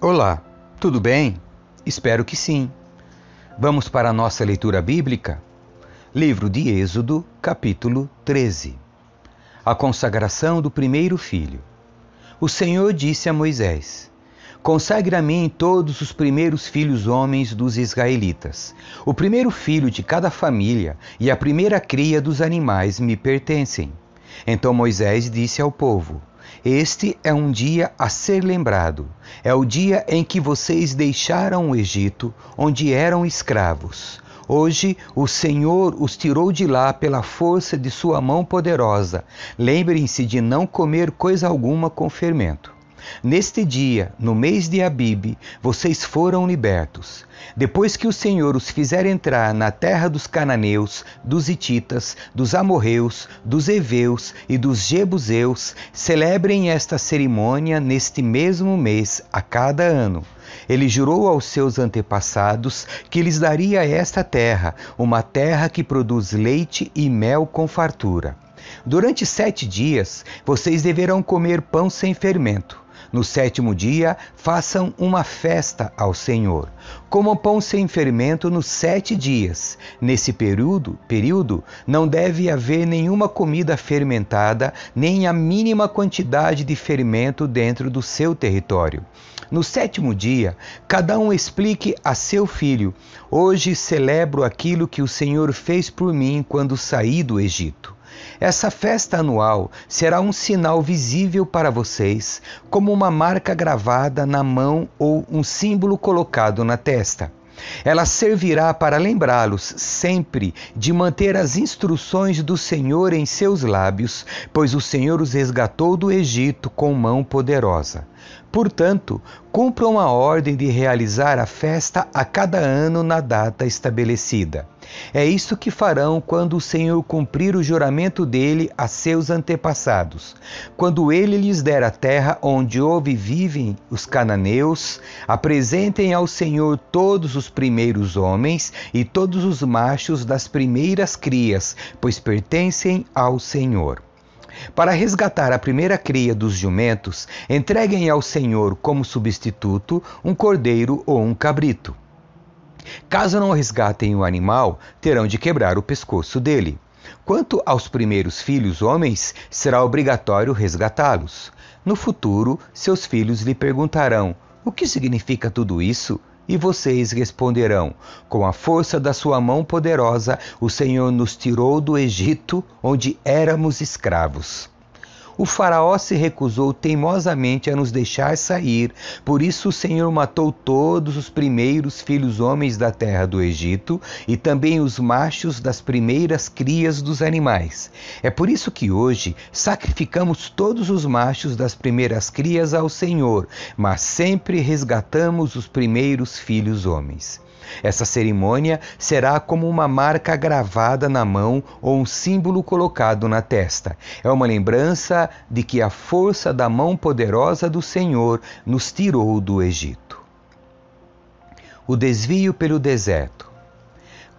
Olá, tudo bem? Espero que sim. Vamos para a nossa leitura bíblica? Livro de Êxodo, capítulo 13. A consagração do primeiro filho. O Senhor disse a Moisés: Consagre a mim todos os primeiros filhos homens dos israelitas. O primeiro filho de cada família e a primeira cria dos animais me pertencem. Então Moisés disse ao povo: este é um dia a ser lembrado. É o dia em que vocês deixaram o Egito, onde eram escravos. Hoje o Senhor os tirou de lá pela força de sua mão poderosa. Lembrem-se de não comer coisa alguma com fermento. Neste dia, no mês de Abibe, vocês foram libertos. Depois que o Senhor os fizer entrar na terra dos cananeus, dos hititas, dos amorreus, dos heveus e dos jebuseus, celebrem esta cerimônia neste mesmo mês a cada ano. Ele jurou aos seus antepassados que lhes daria esta terra, uma terra que produz leite e mel com fartura. Durante sete dias vocês deverão comer pão sem fermento. No sétimo dia, façam uma festa ao Senhor. Comam pão sem fermento nos sete dias. Nesse período, período, não deve haver nenhuma comida fermentada, nem a mínima quantidade de fermento dentro do seu território. No sétimo dia, cada um explique a seu filho: Hoje celebro aquilo que o Senhor fez por mim quando saí do Egito. Essa festa anual será um sinal visível para vocês, como uma marca gravada na mão ou um símbolo colocado na testa. Ela servirá para lembrá-los sempre de manter as instruções do Senhor em seus lábios, pois o Senhor os resgatou do Egito com mão poderosa. Portanto, cumpram a ordem de realizar a festa a cada ano na data estabelecida. É isso que farão quando o Senhor cumprir o juramento dele a seus antepassados. Quando ele lhes der a terra onde houve vivem os cananeus, apresentem ao Senhor todos os primeiros homens e todos os machos das primeiras crias, pois pertencem ao Senhor. Para resgatar a primeira cria dos jumentos, entreguem ao Senhor como substituto um cordeiro ou um cabrito. Caso não resgatem o animal, terão de quebrar o pescoço dele. Quanto aos primeiros filhos homens, será obrigatório resgatá-los. No futuro, seus filhos lhe perguntarão: O que significa tudo isso? E vocês responderão: Com a força da sua mão poderosa, o Senhor nos tirou do Egito, onde éramos escravos. O Faraó se recusou teimosamente a nos deixar sair, por isso o Senhor matou todos os primeiros filhos homens da terra do Egito e também os machos das primeiras crias dos animais. É por isso que hoje sacrificamos todos os machos das primeiras crias ao Senhor, mas sempre resgatamos os primeiros filhos homens. Essa cerimônia será como uma marca gravada na mão ou um símbolo colocado na testa. É uma lembrança de que a força da mão poderosa do Senhor nos tirou do Egito. O desvio pelo deserto.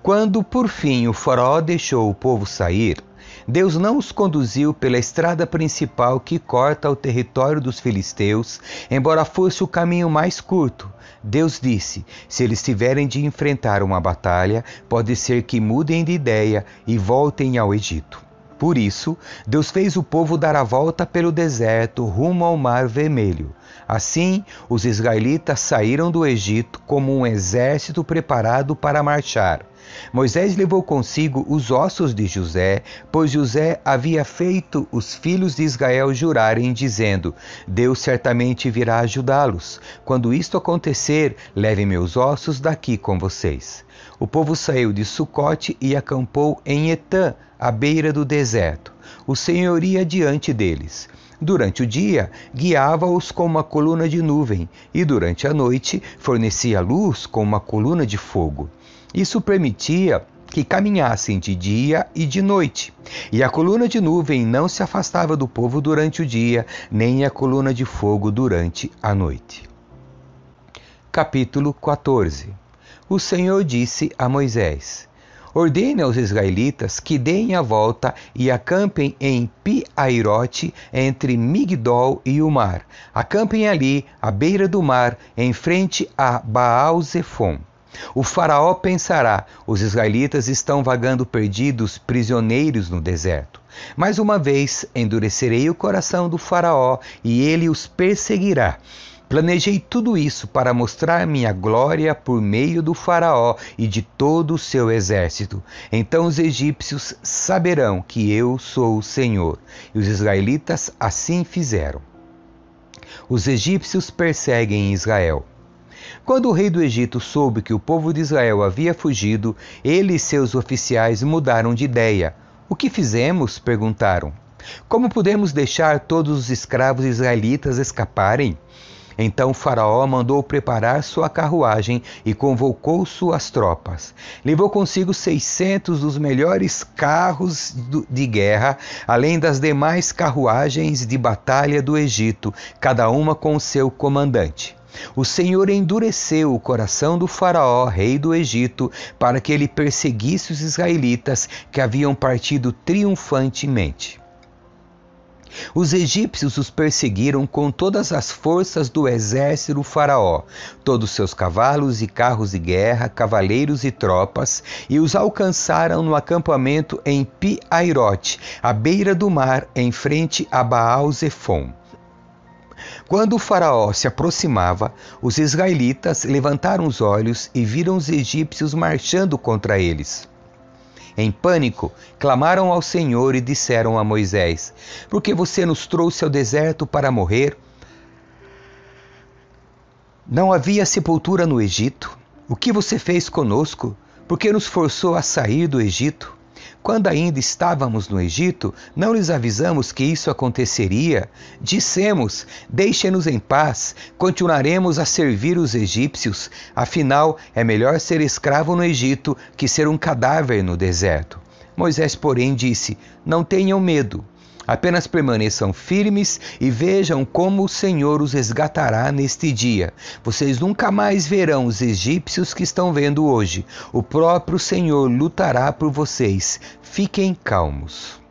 Quando por fim o Faraó deixou o povo sair, Deus não os conduziu pela estrada principal que corta o território dos filisteus, embora fosse o caminho mais curto. Deus disse: se eles tiverem de enfrentar uma batalha, pode ser que mudem de ideia e voltem ao Egito. Por isso, Deus fez o povo dar a volta pelo deserto rumo ao Mar Vermelho. Assim, os israelitas saíram do Egito como um exército preparado para marchar. Moisés levou consigo os ossos de José, pois José havia feito os filhos de Israel jurarem, dizendo: Deus certamente virá ajudá-los. Quando isto acontecer, levem meus ossos daqui com vocês. O povo saiu de Sucote e acampou em Etã, à beira do deserto. O Senhor ia diante deles. Durante o dia, guiava-os com uma coluna de nuvem, e durante a noite fornecia luz com uma coluna de fogo. Isso permitia que caminhassem de dia e de noite. E a coluna de nuvem não se afastava do povo durante o dia, nem a coluna de fogo durante a noite. Capítulo 14 O Senhor disse a Moisés: ordene aos israelitas que deem a volta e acampem em Pi-Airote, entre Migdol e o mar. Acampem ali, à beira do mar, em frente a Baal-Zephon. O faraó pensará: os israelitas estão vagando perdidos, prisioneiros no deserto. Mais uma vez endurecerei o coração do faraó e ele os perseguirá. Planejei tudo isso para mostrar minha glória por meio do Faraó e de todo o seu exército. Então os egípcios saberão que eu sou o Senhor. E os israelitas assim fizeram. Os egípcios perseguem Israel. Quando o rei do Egito soube que o povo de Israel havia fugido, ele e seus oficiais mudaram de ideia. O que fizemos? perguntaram. Como podemos deixar todos os escravos israelitas escaparem? Então Faraó mandou preparar sua carruagem e convocou suas tropas. Levou consigo 600 dos melhores carros de guerra, além das demais carruagens de batalha do Egito, cada uma com seu comandante. O Senhor endureceu o coração do Faraó, rei do Egito, para que ele perseguisse os israelitas que haviam partido triunfantemente. Os egípcios os perseguiram com todas as forças do exército do Faraó, todos seus cavalos e carros de guerra, cavaleiros e tropas, e os alcançaram no acampamento em Pi-Airote, à beira do mar, em frente a Baal-Zephon. Quando o Faraó se aproximava, os israelitas levantaram os olhos e viram os egípcios marchando contra eles. Em pânico, clamaram ao Senhor e disseram a Moisés: Por que você nos trouxe ao deserto para morrer? Não havia sepultura no Egito? O que você fez conosco? Por que nos forçou a sair do Egito? Quando ainda estávamos no Egito, não lhes avisamos que isso aconteceria? Dissemos: Deixem-nos em paz, continuaremos a servir os egípcios. Afinal, é melhor ser escravo no Egito que ser um cadáver no deserto. Moisés, porém, disse: Não tenham medo. Apenas permaneçam firmes e vejam como o Senhor os resgatará neste dia. Vocês nunca mais verão os egípcios que estão vendo hoje. O próprio Senhor lutará por vocês. Fiquem calmos.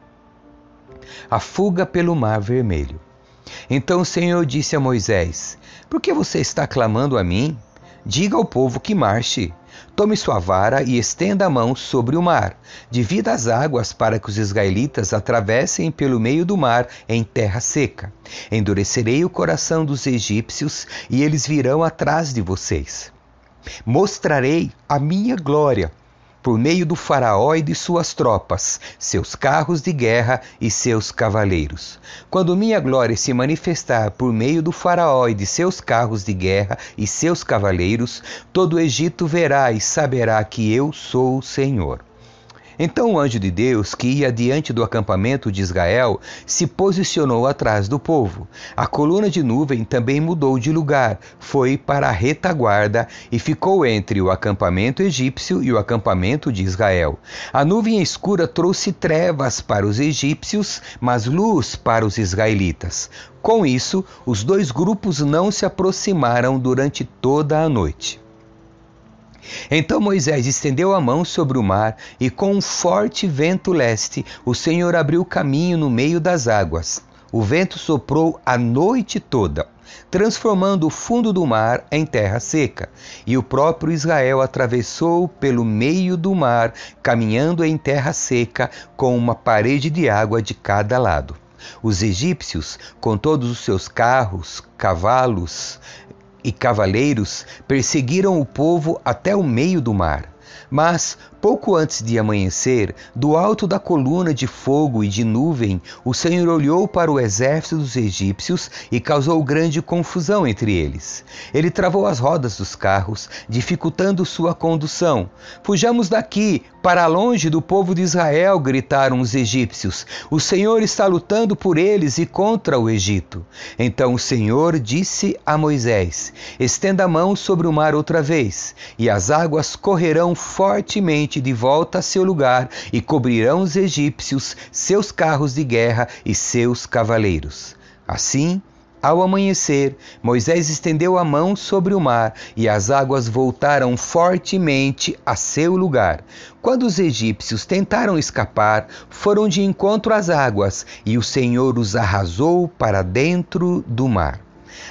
A fuga pelo Mar Vermelho. Então o Senhor disse a Moisés: Por que você está clamando a mim? Diga ao povo que marche. Tome sua vara e estenda a mão sobre o mar. Divida as águas para que os israelitas atravessem pelo meio do mar em terra seca. Endurecerei o coração dos egípcios e eles virão atrás de vocês. Mostrarei a minha glória por meio do Faraó e de suas tropas, seus carros de guerra e seus cavaleiros. Quando minha glória se manifestar por meio do Faraó e de seus carros de guerra e seus cavaleiros, todo o Egito verá e saberá que eu sou o Senhor. Então o anjo de Deus, que ia diante do acampamento de Israel, se posicionou atrás do povo. A coluna de nuvem também mudou de lugar, foi para a retaguarda e ficou entre o acampamento egípcio e o acampamento de Israel. A nuvem escura trouxe trevas para os egípcios, mas luz para os israelitas. Com isso, os dois grupos não se aproximaram durante toda a noite. Então Moisés estendeu a mão sobre o mar, e com um forte vento leste, o Senhor abriu caminho no meio das águas. O vento soprou a noite toda, transformando o fundo do mar em terra seca. E o próprio Israel atravessou pelo meio do mar, caminhando em terra seca, com uma parede de água de cada lado. Os egípcios, com todos os seus carros, cavalos, e cavaleiros perseguiram o povo até o meio do mar. Mas, pouco antes de amanhecer, do alto da coluna de fogo e de nuvem, o Senhor olhou para o exército dos egípcios e causou grande confusão entre eles. Ele travou as rodas dos carros, dificultando sua condução. Fujamos daqui, para longe do povo de Israel, gritaram os egípcios. O Senhor está lutando por eles e contra o Egito. Então o Senhor disse a Moisés: Estenda a mão sobre o mar outra vez, e as águas correrão fortemente de volta a seu lugar e cobrirão os egípcios, seus carros de guerra e seus cavaleiros. Assim, Ao amanhecer, Moisés estendeu a mão sobre o mar e as águas voltaram fortemente a seu lugar. Quando os egípcios tentaram escapar, foram de encontro às águas e o Senhor os arrasou para dentro do mar.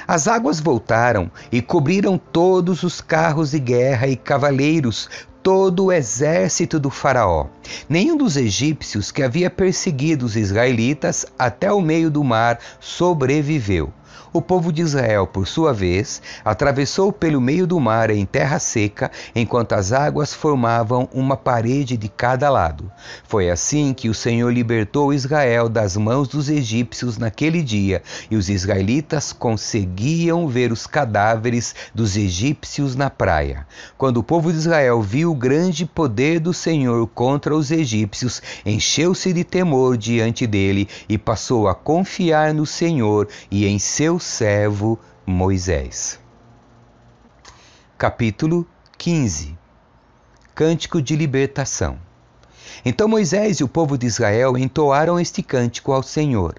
As águas voltaram e cobriram todos os carros de guerra e cavaleiros, todo o exército do Faraó. Nenhum dos egípcios que havia perseguido os israelitas até o meio do mar sobreviveu. O povo de Israel, por sua vez, atravessou pelo meio do mar em terra seca, enquanto as águas formavam uma parede de cada lado. Foi assim que o Senhor libertou Israel das mãos dos egípcios naquele dia, e os israelitas conseguiam ver os cadáveres dos egípcios na praia. Quando o povo de Israel viu o grande poder do Senhor contra os egípcios, encheu-se de temor diante dele e passou a confiar no Senhor e em seu servo Moisés. Capítulo 15 Cântico de Libertação Então Moisés e o povo de Israel entoaram este cântico ao Senhor.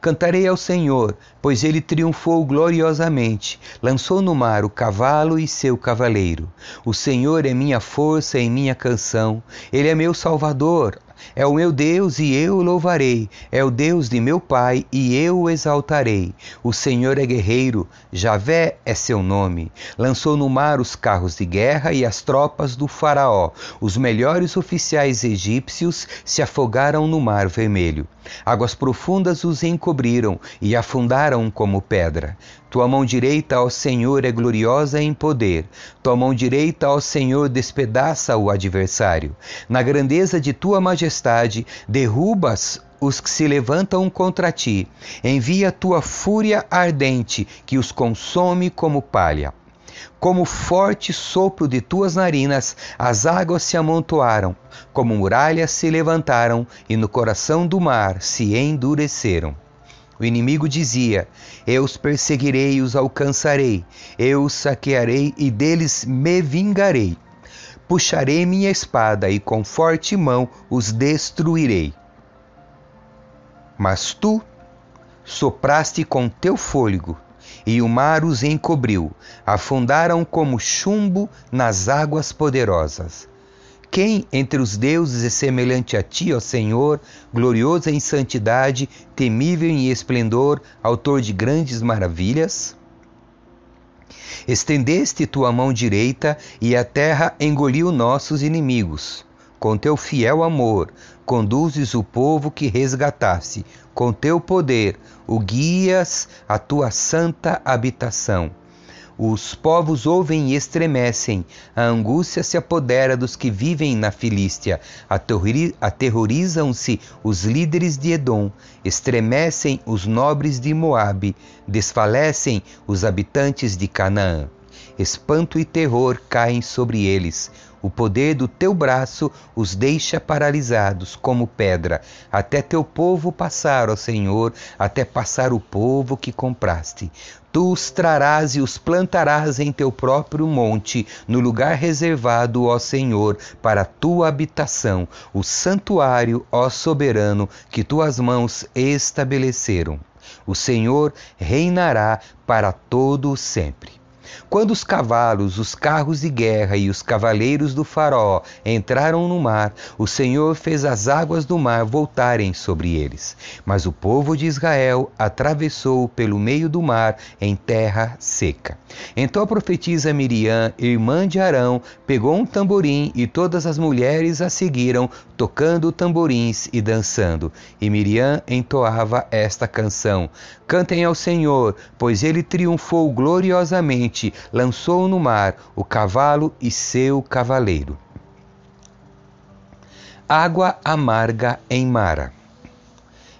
Cantarei ao Senhor, pois ele triunfou gloriosamente, lançou no mar o cavalo e seu cavaleiro. O Senhor é minha força e minha canção, ele é meu salvador. É o meu Deus e eu o louvarei. É o Deus de meu pai e eu o exaltarei. O Senhor é guerreiro, Javé é seu nome. Lançou no mar os carros de guerra e as tropas do Faraó. Os melhores oficiais egípcios se afogaram no mar vermelho. Águas profundas os encobriram e afundaram como pedra. Tua mão direita, ó Senhor, é gloriosa em poder. Tua mão direita, ó Senhor, despedaça o adversário. Na grandeza de tua majestade, derrubas os que se levantam contra ti. Envia tua fúria ardente, que os consome como palha. Como forte sopro de tuas narinas, as águas se amontoaram, como muralhas se levantaram, e no coração do mar se endureceram. O inimigo dizia: Eu os perseguirei e os alcançarei, eu os saquearei e deles me vingarei. Puxarei minha espada e com forte mão os destruirei. Mas tu sopraste com teu fôlego, e o mar os encobriu, afundaram como chumbo nas águas poderosas. Quem entre os deuses é semelhante a ti, ó Senhor, glorioso em santidade, temível em esplendor, autor de grandes maravilhas? Estendeste tua mão direita e a terra engoliu nossos inimigos. Com teu fiel amor, conduzes o povo que resgataste. Com teu poder, o guias à tua santa habitação. Os povos ouvem e estremecem, a angústia se apodera dos que vivem na Filístia, aterrorizam-se os líderes de Edom, estremecem os nobres de Moabe, desfalecem os habitantes de Canaã. Espanto e terror caem sobre eles. O poder do teu braço os deixa paralisados como pedra, até teu povo passar, ó Senhor, até passar o povo que compraste. Tu os trarás e os plantarás em teu próprio monte, no lugar reservado, ó Senhor, para tua habitação, o santuário, ó soberano, que tuas mãos estabeleceram. O Senhor reinará para todo o sempre. Quando os cavalos, os carros de guerra e os cavaleiros do Faraó entraram no mar, o Senhor fez as águas do mar voltarem sobre eles. Mas o povo de Israel atravessou pelo meio do mar em terra seca. Então a profetisa Miriam, irmã de Arão, pegou um tamborim e todas as mulheres a seguiram, tocando tamborins e dançando. E Miriam entoava esta canção: Cantem ao Senhor, pois ele triunfou gloriosamente, lançou no mar o cavalo e seu cavaleiro. Água amarga em Mara.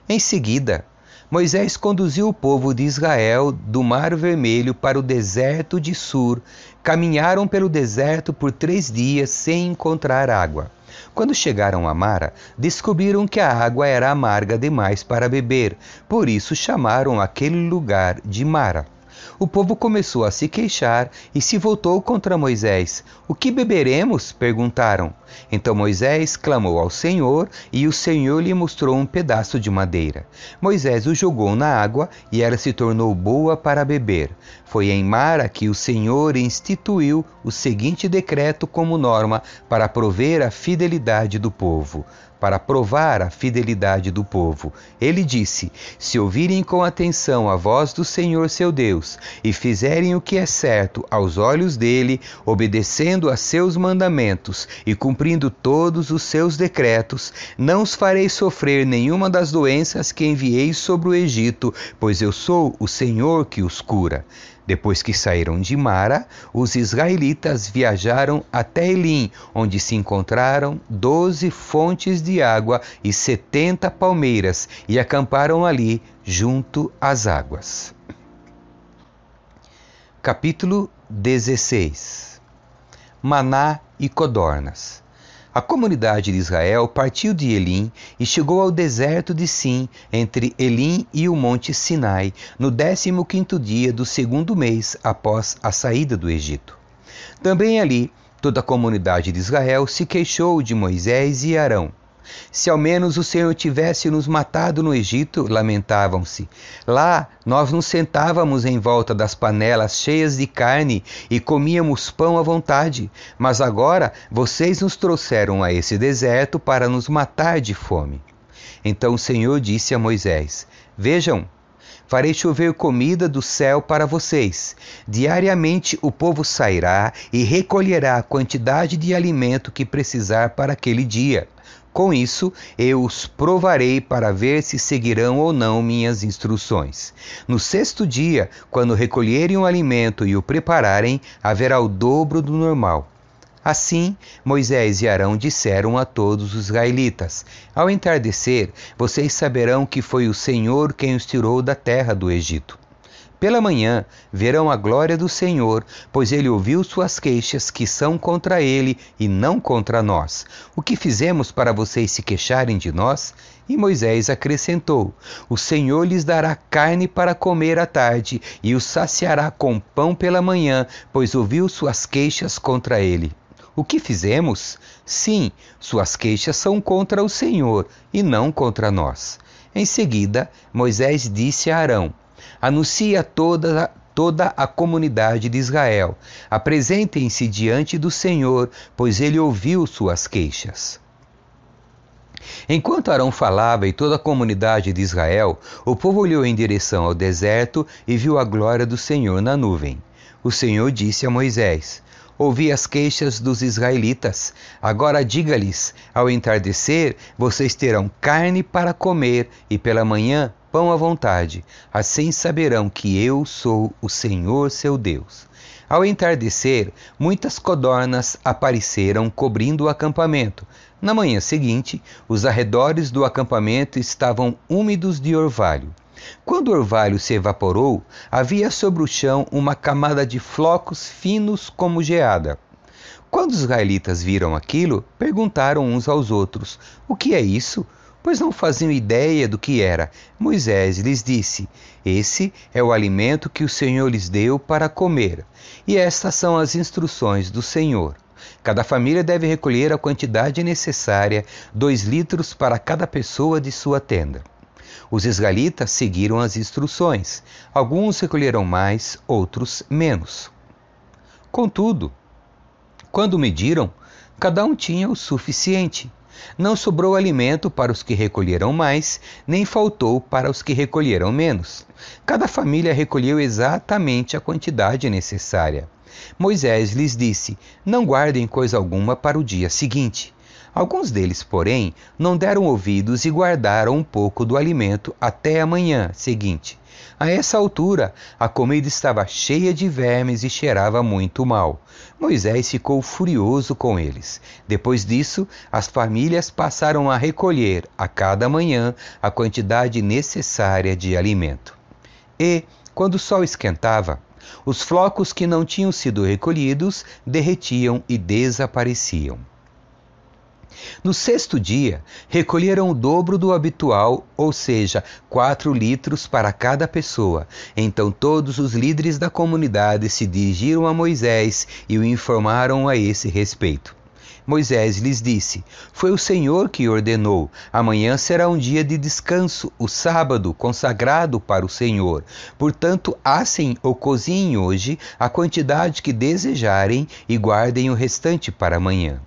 Em seguida, Moisés conduziu o povo de Israel do Mar Vermelho para o deserto de Sur. Caminharam pelo deserto por três dias sem encontrar água. Quando chegaram a Mara, descobriram que a água era amarga demais para beber, por isso chamaram aquele lugar de Mara. O povo começou a se queixar e se voltou contra Moisés. O que beberemos? perguntaram. Então Moisés clamou ao Senhor e o Senhor lhe mostrou um pedaço de madeira. Moisés o jogou na água e ela se tornou boa para beber. Foi em Mara que o Senhor instituiu o seguinte decreto como norma para prover a fidelidade do povo para provar a fidelidade do povo. Ele disse: Se ouvirem com atenção a voz do Senhor seu Deus e fizerem o que é certo aos olhos dele, obedecendo a seus mandamentos e cumprindo todos os seus decretos, não os farei sofrer nenhuma das doenças que enviei sobre o Egito, pois eu sou o Senhor que os cura. Depois que saíram de Mara, os israelitas viajaram até Elim, onde se encontraram doze fontes de água e setenta palmeiras, e acamparam ali junto às águas. Capítulo 16 Maná e codornas a comunidade de Israel partiu de Elim e chegou ao deserto de Sim, entre Elim e o monte Sinai, no décimo quinto dia do segundo mês após a saída do Egito. Também ali, toda a comunidade de Israel se queixou de Moisés e Arão. Se ao menos o Senhor tivesse nos matado no Egito, lamentavam-se. Lá nós nos sentávamos em volta das panelas cheias de carne e comíamos pão à vontade. Mas agora vocês nos trouxeram a esse deserto para nos matar de fome. Então o Senhor disse a Moisés: Vejam, farei chover comida do céu para vocês. Diariamente o povo sairá e recolherá a quantidade de alimento que precisar para aquele dia. Com isso, eu os provarei para ver se seguirão ou não minhas instruções. No sexto dia, quando recolherem o alimento e o prepararem, haverá o dobro do normal. Assim, Moisés e Arão disseram a todos os israelitas: Ao entardecer, vocês saberão que foi o Senhor quem os tirou da terra do Egito. Pela manhã verão a glória do Senhor, pois ele ouviu suas queixas, que são contra ele e não contra nós. O que fizemos para vocês se queixarem de nós? E Moisés acrescentou: O Senhor lhes dará carne para comer à tarde e os saciará com pão pela manhã, pois ouviu suas queixas contra ele. O que fizemos? Sim, suas queixas são contra o Senhor e não contra nós. Em seguida, Moisés disse a Arão: Anuncia toda, toda a comunidade de Israel. Apresentem-se diante do Senhor, pois ele ouviu suas queixas. Enquanto Arão falava e toda a comunidade de Israel, o povo olhou em direção ao deserto e viu a glória do Senhor na nuvem. O Senhor disse a Moisés: Ouvi as queixas dos israelitas. Agora diga-lhes: ao entardecer, vocês terão carne para comer, e pela manhã pão à vontade. Assim saberão que eu sou o Senhor seu Deus. Ao entardecer, muitas codornas apareceram cobrindo o acampamento. Na manhã seguinte, os arredores do acampamento estavam úmidos de orvalho. Quando o orvalho se evaporou, havia sobre o chão uma camada de flocos finos como geada. Quando os israelitas viram aquilo, perguntaram uns aos outros: O que é isso? Pois não faziam ideia do que era. Moisés lhes disse: Esse é o alimento que o Senhor lhes deu para comer, e estas são as instruções do Senhor. Cada família deve recolher a quantidade necessária, dois litros para cada pessoa de sua tenda. Os israelitas seguiram as instruções. Alguns recolheram mais, outros menos. Contudo, quando mediram, cada um tinha o suficiente. Não sobrou alimento para os que recolheram mais, nem faltou para os que recolheram menos. Cada família recolheu exatamente a quantidade necessária. Moisés lhes disse: Não guardem coisa alguma para o dia seguinte. Alguns deles, porém, não deram ouvidos e guardaram um pouco do alimento até a manhã seguinte. A essa altura, a comida estava cheia de vermes e cheirava muito mal. Moisés ficou furioso com eles. Depois disso, as famílias passaram a recolher a cada manhã a quantidade necessária de alimento. E, quando o sol esquentava, os flocos que não tinham sido recolhidos derretiam e desapareciam. No sexto dia, recolheram o dobro do habitual, ou seja, quatro litros para cada pessoa. Então todos os líderes da comunidade se dirigiram a Moisés e o informaram a esse respeito. Moisés lhes disse: Foi o Senhor que ordenou. Amanhã será um dia de descanso, o sábado, consagrado para o Senhor. Portanto, assem ou cozinhem hoje a quantidade que desejarem e guardem o restante para amanhã.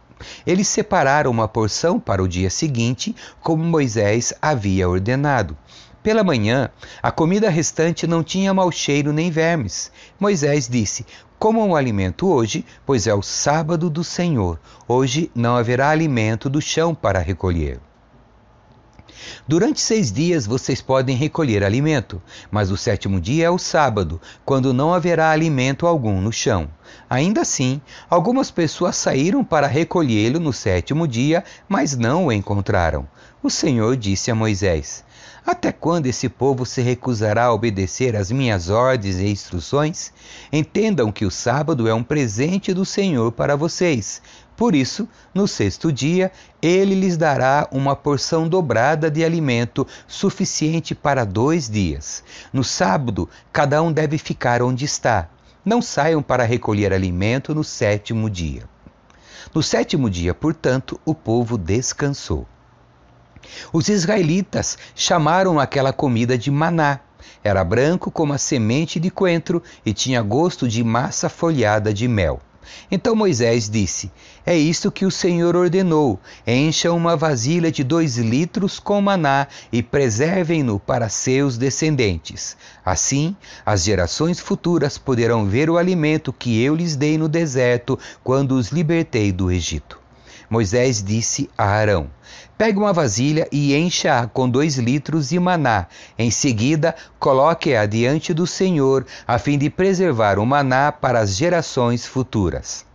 Eles separaram uma porção para o dia seguinte, como Moisés havia ordenado. Pela manhã, a comida restante não tinha mau cheiro nem vermes. Moisés disse: Comam o alimento hoje, pois é o sábado do Senhor. Hoje não haverá alimento do chão para recolher. Durante seis dias vocês podem recolher alimento, mas o sétimo dia é o sábado, quando não haverá alimento algum no chão. Ainda assim, algumas pessoas saíram para recolhê-lo no sétimo dia, mas não o encontraram. O Senhor disse a Moisés: até quando esse povo se recusará a obedecer às minhas ordens e instruções? Entendam que o sábado é um presente do Senhor para vocês. Por isso, no sexto dia, ele lhes dará uma porção dobrada de alimento suficiente para dois dias. No sábado, cada um deve ficar onde está. Não saiam para recolher alimento no sétimo dia. No sétimo dia, portanto, o povo descansou. Os israelitas chamaram aquela comida de maná. Era branco como a semente de coentro e tinha gosto de massa folhada de mel. Então Moisés disse: É isto que o Senhor ordenou: encham uma vasilha de dois litros com maná e preservem-no para seus descendentes. Assim, as gerações futuras poderão ver o alimento que eu lhes dei no deserto quando os libertei do Egito. Moisés disse a Arão: Pegue uma vasilha e encha-a com dois litros de maná. Em seguida, coloque-a diante do Senhor, a fim de preservar o maná para as gerações futuras.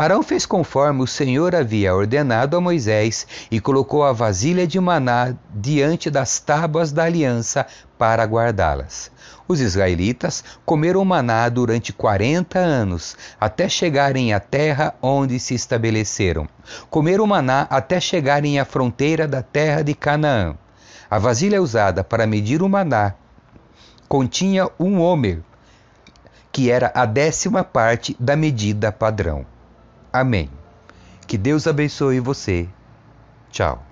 Arão fez conforme o Senhor havia ordenado a Moisés e colocou a vasilha de maná diante das tábuas da aliança para guardá-las. Os israelitas comeram maná durante quarenta anos, até chegarem à terra onde se estabeleceram. Comeram maná até chegarem à fronteira da terra de Canaã. A vasilha usada para medir o maná continha um homer, que era a décima parte da medida padrão. Amém. Que Deus abençoe você. Tchau.